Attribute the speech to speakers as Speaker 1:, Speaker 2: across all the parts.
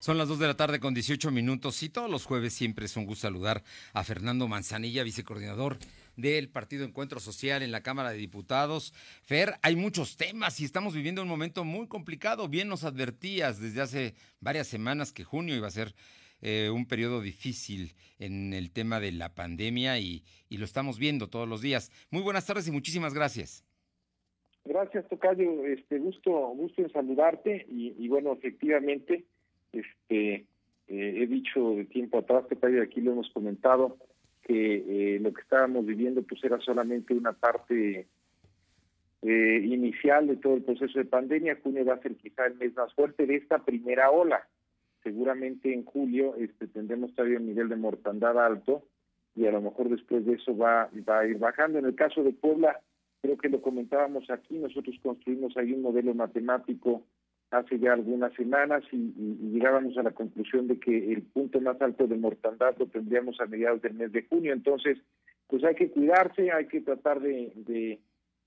Speaker 1: Son las 2 de la tarde con 18 minutos y todos los jueves siempre es un gusto saludar a Fernando Manzanilla, vicecoordinador del Partido Encuentro Social en la Cámara de Diputados. Fer, hay muchos temas y estamos viviendo un momento muy complicado. Bien nos advertías desde hace varias semanas que junio iba a ser eh, un periodo difícil en el tema de la pandemia y, lo estamos viendo todos los días. Muy buenas tardes y muchísimas gracias.
Speaker 2: Gracias, Tocayo. Este, gusto, gusto en saludarte y, y bueno, efectivamente este, eh, he dicho de tiempo atrás, que aquí lo hemos comentado, que eh, lo que estábamos viviendo pues era solamente una parte eh, inicial de todo el proceso de pandemia. Junio va a ser quizá el mes más fuerte de esta primera ola. Seguramente en julio este, tendremos todavía un nivel de mortandad alto y a lo mejor después de eso va, va a ir bajando. En el caso de Puebla, creo que lo comentábamos aquí, nosotros construimos ahí un modelo matemático hace ya algunas semanas y, llegábamos a la conclusión de que el punto más alto de mortandad lo tendríamos a mediados del mes de junio. Entonces, pues hay que cuidarse, hay que tratar de,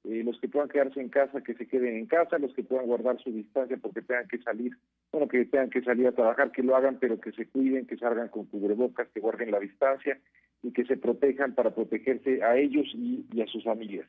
Speaker 2: eh, los que puedan quedarse en casa, que se queden en casa, los que puedan guardar su distancia porque tengan que salir, bueno, que tengan que salir a trabajar, que lo hagan, pero que se cuiden, que salgan con cubrebocas, que guarden la distancia y que se protejan para protegerse a ellos y a sus familias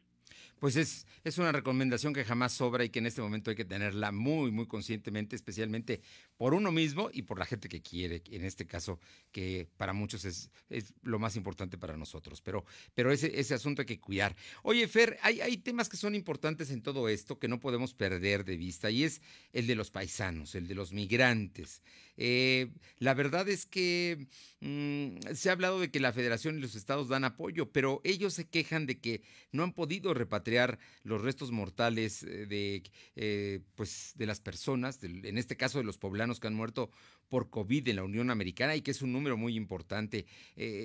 Speaker 1: pues es, es una recomendación que jamás sobra y que en este momento hay que tenerla muy, muy conscientemente, especialmente por uno mismo y por la gente que quiere, en este caso, que para muchos es, es lo más importante para nosotros. Pero, pero ese, ese asunto hay que cuidar. Oye, Fer, hay, hay temas que son importantes en todo esto que no podemos perder de vista y es el de los paisanos, el de los migrantes. Eh, la verdad es que mm, se ha hablado de que la federación y los estados dan apoyo, pero ellos se quejan de que no han podido repatriar los restos mortales eh, de, eh, pues, de las personas, en este caso de los poblanos que han muerto por COVID en la Unión Americana y que es un número muy importante.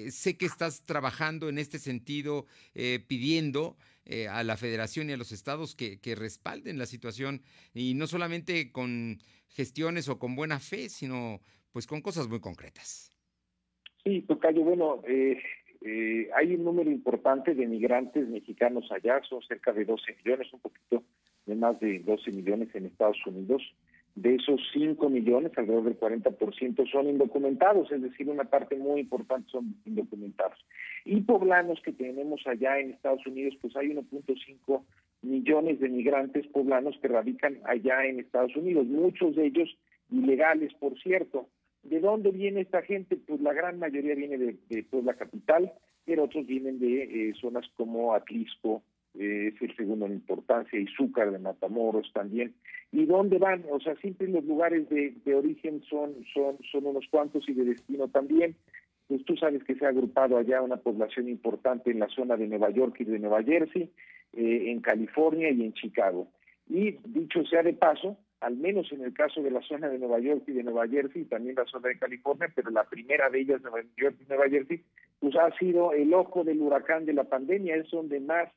Speaker 1: sé que estás trabajando en este sentido, pidiendo a la federación y a los estados que, que respalden la situación y no solamente con gestiones o con buena fe, sino pues con cosas muy concretas.
Speaker 2: Sí, Tocayo, bueno, eh, hay un número importante de migrantes mexicanos allá, son cerca de 12 millones, un poquito de más de 12 millones en Estados Unidos. De esos 5 millones, alrededor del 40% son indocumentados, es decir, una parte muy importante son indocumentados. Y poblanos que tenemos allá en Estados Unidos, pues hay 1.5 millones de migrantes poblanos que radican allá en Estados Unidos, muchos de ellos ilegales, por cierto. ¿De dónde viene esta gente? Pues la gran mayoría viene de, de Puebla Capital, pero otros vienen de eh, zonas como Atlisco, eh, es el segundo en importancia, Izúcar de Matamoros también. ¿Y dónde van? O sea, siempre los lugares de, de origen son, son, son unos cuantos y de destino también. Pues tú sabes que se ha agrupado allá una población importante en la zona de Nueva York y de Nueva Jersey, eh, en California y en Chicago. Y dicho sea de paso, al menos en el caso de la zona de Nueva York y de Nueva Jersey, también la zona de California, pero la primera de ellas, Nueva York y Nueva Jersey, pues ha sido el ojo del huracán de la pandemia, es donde más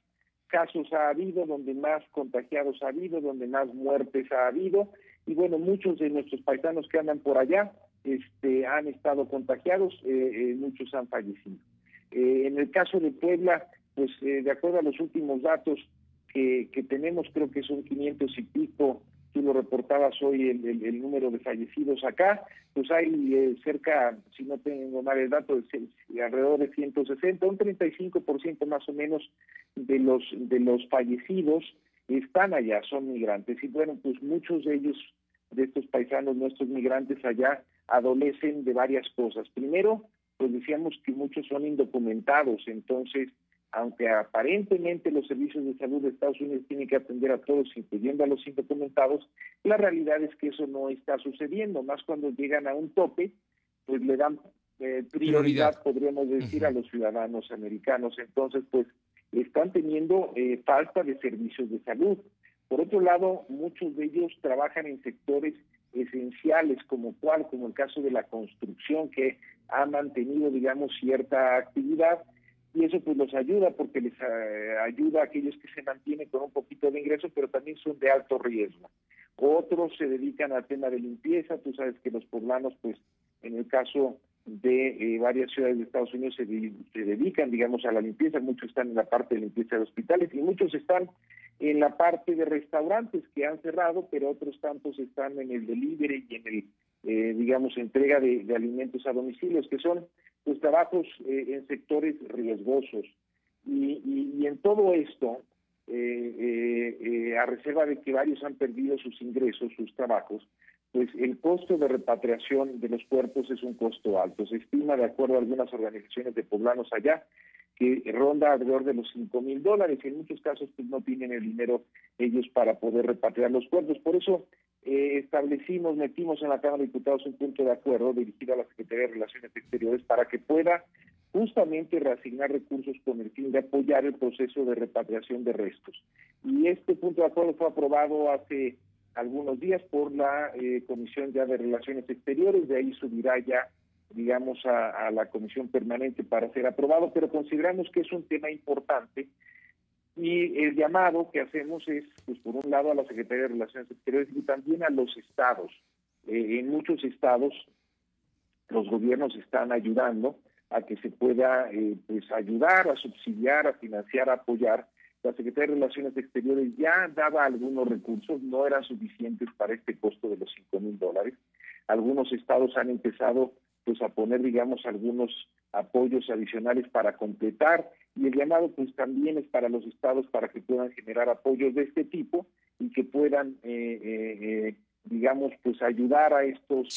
Speaker 2: casos ha habido, donde más contagiados ha habido, donde más muertes ha habido, y bueno, muchos de nuestros paisanos que andan por allá este, han estado contagiados, eh, eh, muchos han fallecido. en el caso de Puebla, pues eh, de acuerdo a los últimos datos que, que tenemos, creo que son 500 y pico, tú lo reportabas hoy el, el, número de fallecidos acá, pues hay eh, cerca, si no tengo mal el dato, de, alrededor de 160, un 35% más o menos de los de los fallecidos están allá, son migrantes. Y bueno, pues muchos de ellos, de estos paisanos, nuestros migrantes allá, adolecen de varias cosas. Primero, pues decíamos que muchos son indocumentados, entonces aunque aparentemente los servicios de salud de Estados Unidos tienen que atender a todos, incluyendo a los indocumentados, la realidad es que eso no está sucediendo, más cuando llegan a un tope, pues le dan eh, prioridad, podríamos decir, a los ciudadanos americanos. Entonces, pues están teniendo eh, falta de servicios de salud. Por otro lado, muchos de ellos trabajan en sectores esenciales como cual, como el caso de la construcción, que ha mantenido, digamos, cierta actividad y eso pues los ayuda porque les eh, ayuda a aquellos que se mantienen con un poquito de ingreso, pero también son de alto riesgo. Otros se dedican al tema de limpieza, tú sabes que los poblanos pues en el caso de eh, varias ciudades de Estados Unidos se, se, dedican, digamos, a la limpieza, muchos están en la parte de limpieza de hospitales y muchos están en la parte de restaurantes que han cerrado, pero otros tantos están en el delivery y en el eh, digamos, entrega de, alimentos a domicilios, que son pues trabajos eh, en sectores riesgosos. Y, en todo esto, eh, a reserva de que varios han perdido sus ingresos, sus trabajos, pues el costo de repatriación de los cuerpos es un costo alto. Se estima, de acuerdo a algunas organizaciones de poblanos allá, que ronda alrededor de los 5 mil dólares. En muchos casos pues, no tienen el dinero ellos para poder repatriar los cuerpos. Por eso eh, establecimos, metimos en la Cámara de Diputados un punto de acuerdo dirigido a la Secretaría de Relaciones Exteriores para que pueda justamente reasignar recursos con el fin de apoyar el proceso de repatriación de restos. Y este punto de acuerdo fue aprobado hace algunos días por la eh, Comisión ya de Relaciones Exteriores, de ahí subirá ya, digamos, a, a la Comisión Permanente para ser aprobado, pero consideramos que es un tema importante y el llamado que hacemos es, pues por un lado, a la Secretaría de Relaciones Exteriores y también a los estados. Eh, en muchos estados los gobiernos están ayudando a que se pueda eh, pues ayudar, a subsidiar, a financiar, a apoyar. La Secretaría de Relaciones Exteriores ya daba algunos recursos, no eran suficientes para este costo de los 5 mil dólares. Algunos estados han empezado pues a poner, digamos, algunos apoyos adicionales para completar y el llamado pues también es para los estados para que puedan generar apoyos de este tipo y que puedan, eh, eh, eh, digamos, pues ayudar a estos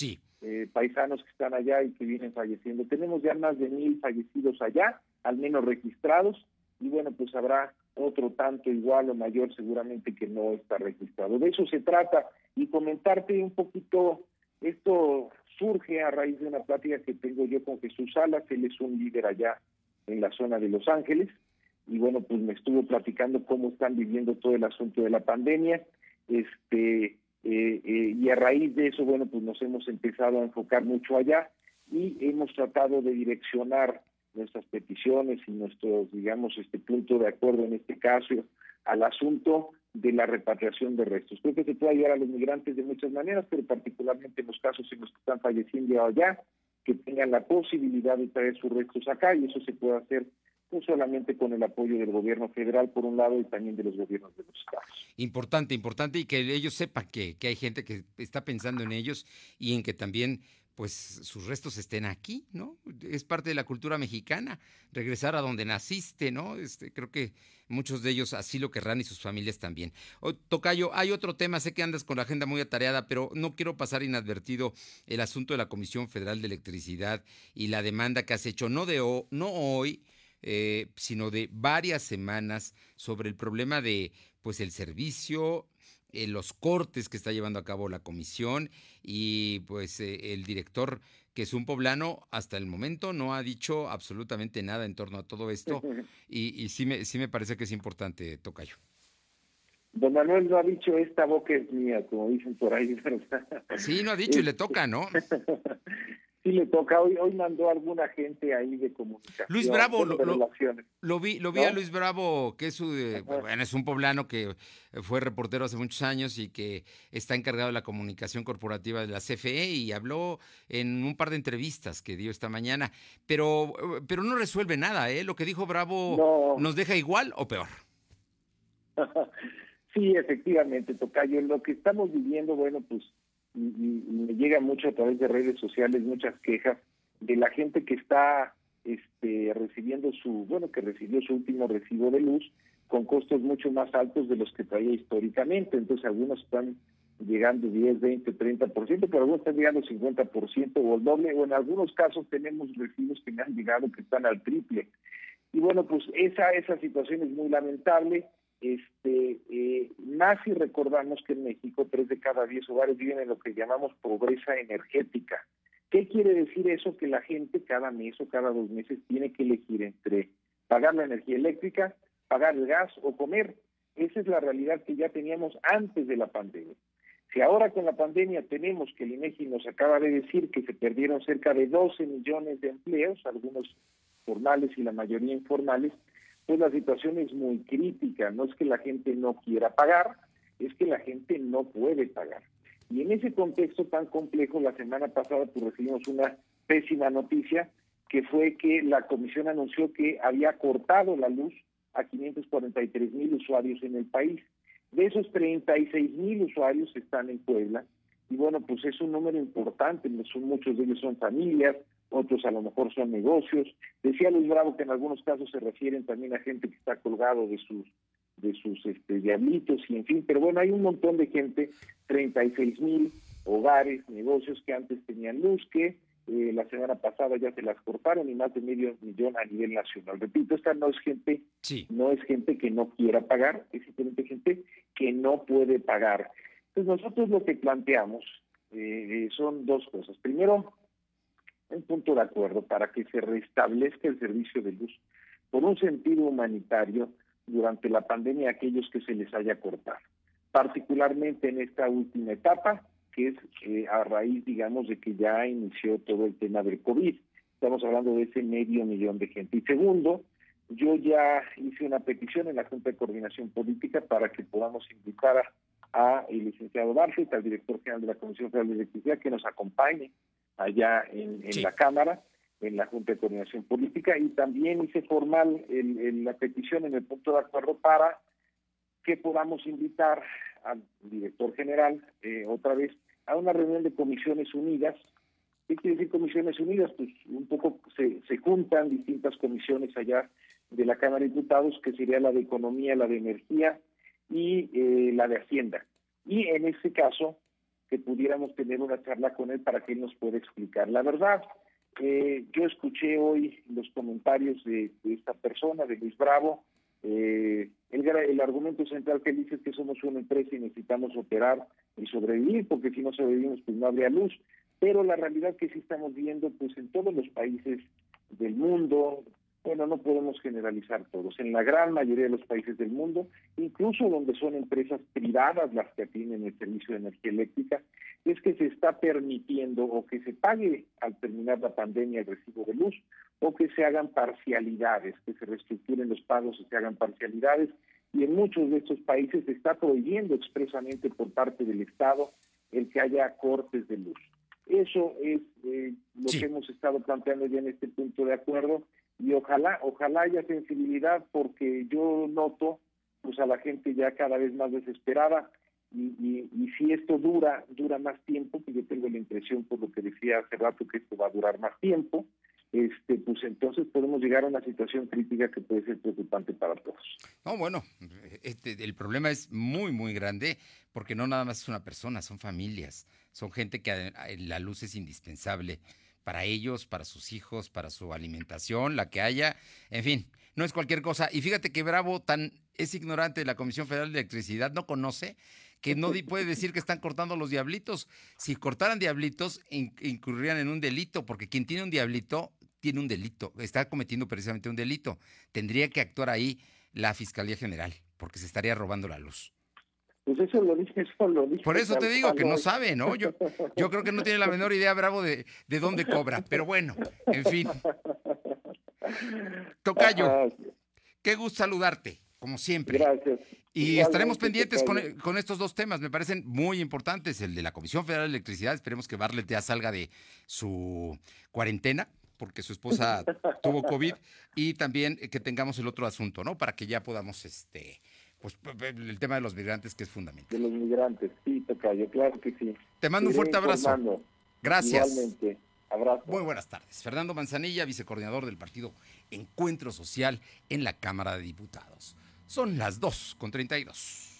Speaker 2: paisanos que están allá y que vienen falleciendo. Tenemos ya más de mil fallecidos allá, al menos registrados, y bueno, pues habrá otro tanto igual o mayor seguramente que no está registrado. De eso se trata y comentarte un poquito, esto surge a raíz de una plática que tengo yo con Jesús Salas, él es un líder allá en la zona de Los Ángeles, y bueno, pues me estuvo platicando cómo están viviendo todo el asunto de la pandemia, este, eh, eh, y a raíz de eso, bueno, pues nos hemos empezado a enfocar mucho allá y hemos tratado de direccionar nuestras peticiones y nuestros, digamos, este punto de acuerdo en este caso al asunto de la repatriación de restos. Creo que se puede ayudar a los migrantes de muchas maneras, pero particularmente en los casos en los que están falleciendo allá, que tengan la posibilidad de traer sus restos acá y eso se puede hacer no solamente con el apoyo del gobierno federal por un lado y también de los gobiernos de los.
Speaker 1: Importante, importante y que ellos sepan que, que hay gente que está pensando en ellos y en que también pues sus restos estén aquí, ¿no? Es parte de la cultura mexicana, regresar a donde naciste, ¿no? Este, creo que muchos de ellos así lo querrán y sus familias también. Tocayo, hay otro tema, sé que andas con la agenda muy atareada, pero no quiero pasar inadvertido el asunto de la Comisión Federal de Electricidad y la demanda que has hecho, no, de no hoy, eh, sino de varias semanas sobre el problema de pues el servicio eh, los cortes que está llevando a cabo la comisión y pues eh, el director que es un poblano hasta el momento no ha dicho absolutamente nada en torno a todo esto y, sí, me, sí me parece que es importante, Tocayo.
Speaker 2: Don Manuel no ha dicho esta boca es mía, como dicen por ahí,
Speaker 1: Sí, no ha dicho y le toca, ¿no?
Speaker 2: sí le toca. Hoy, hoy mandó alguna gente ahí de comunicación.
Speaker 1: Luis Bravo, lo, lo, vi, lo vi a Luis Bravo, que es, bueno, es un poblano que fue reportero hace muchos años y que está encargado de la comunicación corporativa de la CFE y habló en un par de entrevistas que dio esta mañana, pero, pero no resuelve nada, ¿eh? Lo que dijo Bravo nos deja igual o peor.
Speaker 2: sí, efectivamente, Tocayo. Lo que estamos viviendo, bueno, pues y, me llega mucho a través de redes sociales muchas quejas de la gente que está este, recibiendo su, bueno, que recibió su último recibo de luz con costos mucho más altos de los que traía históricamente. Entonces algunos están llegando 10, 20, 30%, pero algunos están llegando 50% o el doble, o en algunos casos tenemos recibos que me han llegado que están al triple. Y bueno, pues esa, esa situación es muy lamentable este, eh, más si recordamos que en México tres de cada diez hogares viven en lo que llamamos pobreza energética. ¿Qué quiere decir eso? Que la gente cada mes o cada dos meses tiene que elegir entre pagar la energía eléctrica, pagar el gas o comer. Esa es la realidad que ya teníamos antes de la pandemia. Si ahora con la pandemia tenemos que el INEGI nos acaba de decir que se perdieron cerca de 12 millones de empleos, algunos formales y la mayoría informales, pues la situación es muy crítica. No es que la gente no quiera pagar, es que la gente no puede pagar. Y en ese contexto tan complejo, la semana pasada pues, recibimos una pésima noticia, que fue que la comisión anunció que había cortado la luz a 543 mil usuarios en el país. De esos 36 mil usuarios están en Puebla y bueno, pues es un número importante, son, muchos de ellos son familias, otros a lo mejor son negocios. Decía Luis Bravo que en algunos casos se refieren también a gente que está colgado de sus de sus este, diablitos y en fin, pero bueno, hay un montón de gente, 36 mil hogares, negocios que antes tenían luz, que eh, la semana pasada ya se las cortaron y más de medio millón a nivel nacional. Repito, esta no es gente, no es gente que no quiera pagar, es simplemente gente que no puede pagar. Entonces nosotros lo que planteamos eh, son dos cosas. Primero, un punto de acuerdo para que se restablezca el servicio de luz por un sentido humanitario durante la pandemia a aquellos que se les haya cortado, particularmente en esta última etapa, que es eh, a raíz, digamos, de que ya inició todo el tema del COVID. Estamos hablando de ese medio millón de gente. Y segundo, yo ya hice una petición en la Junta de Coordinación Política para que podamos invitar a a el licenciado Bartlett, al director general de la Comisión Federal de Electricidad, que nos acompañe allá en, la Cámara, en la Junta de Coordinación Política, y también hice formal la petición en el punto de acuerdo para que podamos invitar al director general eh, otra vez a una reunión de comisiones unidas. ¿Qué quiere decir comisiones unidas? Pues un poco se, se juntan distintas comisiones allá de la Cámara de Diputados, que sería la de Economía, la de Energía, y eh, la de Hacienda. Y en ese caso, que pudiéramos tener una charla con él para que él nos pueda explicar. La verdad, eh, yo escuché hoy los comentarios de, esta persona, de Luis Bravo. Eh, el, el, argumento central que dice es que somos una empresa y necesitamos operar y sobrevivir, porque si no sobrevivimos, pues no habría luz. Pero la realidad que sí estamos viendo, pues en todos los países del mundo, bueno, no podemos generalizar todos. En la gran mayoría de los países del mundo, incluso donde son empresas privadas las que tienen el servicio de energía eléctrica, es que se está permitiendo o que se pague al terminar la pandemia el recibo de luz o que se hagan parcialidades, que se reestructuren los pagos y se hagan parcialidades. Y en muchos de estos países se está prohibiendo expresamente por parte del Estado el que haya cortes de luz. Eso es eh, lo que hemos estado planteando ya en este punto de acuerdo y ojalá, ojalá haya sensibilidad porque yo noto pues a la gente ya cada vez más desesperada y, y, si esto dura, dura más tiempo, que yo tengo la impresión por lo que decía hace rato que esto va a durar más tiempo, este, pues entonces podemos llegar a una situación crítica que puede ser preocupante para todos.
Speaker 1: No, bueno, este, el problema es muy, muy grande porque no nada más es una persona, son familias, son gente que la luz es indispensable para ellos, para sus hijos, para su alimentación, la que haya, en fin, no es cualquier cosa. Y fíjate que Bravo tan es ignorante de la Comisión Federal de Electricidad, no conoce que no puede decir que están cortando los diablitos. Si cortaran diablitos, incurrirían en un delito, porque quien tiene un diablito tiene un delito, está cometiendo precisamente un delito. Tendría que actuar ahí la Fiscalía General, porque se estaría robando la luz.
Speaker 2: Pues eso lo dice, eso lo dice.
Speaker 1: Por eso te digo que no sabe, ¿no? Yo, yo creo que no tiene la menor idea, Bravo, de, de dónde cobra. Pero bueno, en fin. Tocayo, ah, qué gusto saludarte, como siempre.
Speaker 2: Gracias.
Speaker 1: Y estaremos pendientes con, con, estos dos temas, me parecen muy importantes. El de la Comisión Federal de Electricidad, esperemos que Barlet ya salga de su cuarentena, porque su esposa tuvo COVID, y también que tengamos el otro asunto, ¿no? Para que ya podamos este, pues el tema de los migrantes que es fundamental.
Speaker 2: De los migrantes, sí, Tocayo, claro que sí.
Speaker 1: Te mando un fuerte abrazo. Gracias.
Speaker 2: Igualmente. Abrazo.
Speaker 1: Muy buenas tardes. Fernando Manzanilla, vicecoordinador del partido Encuentro Social en la Cámara de Diputados. Son las 2 con 32.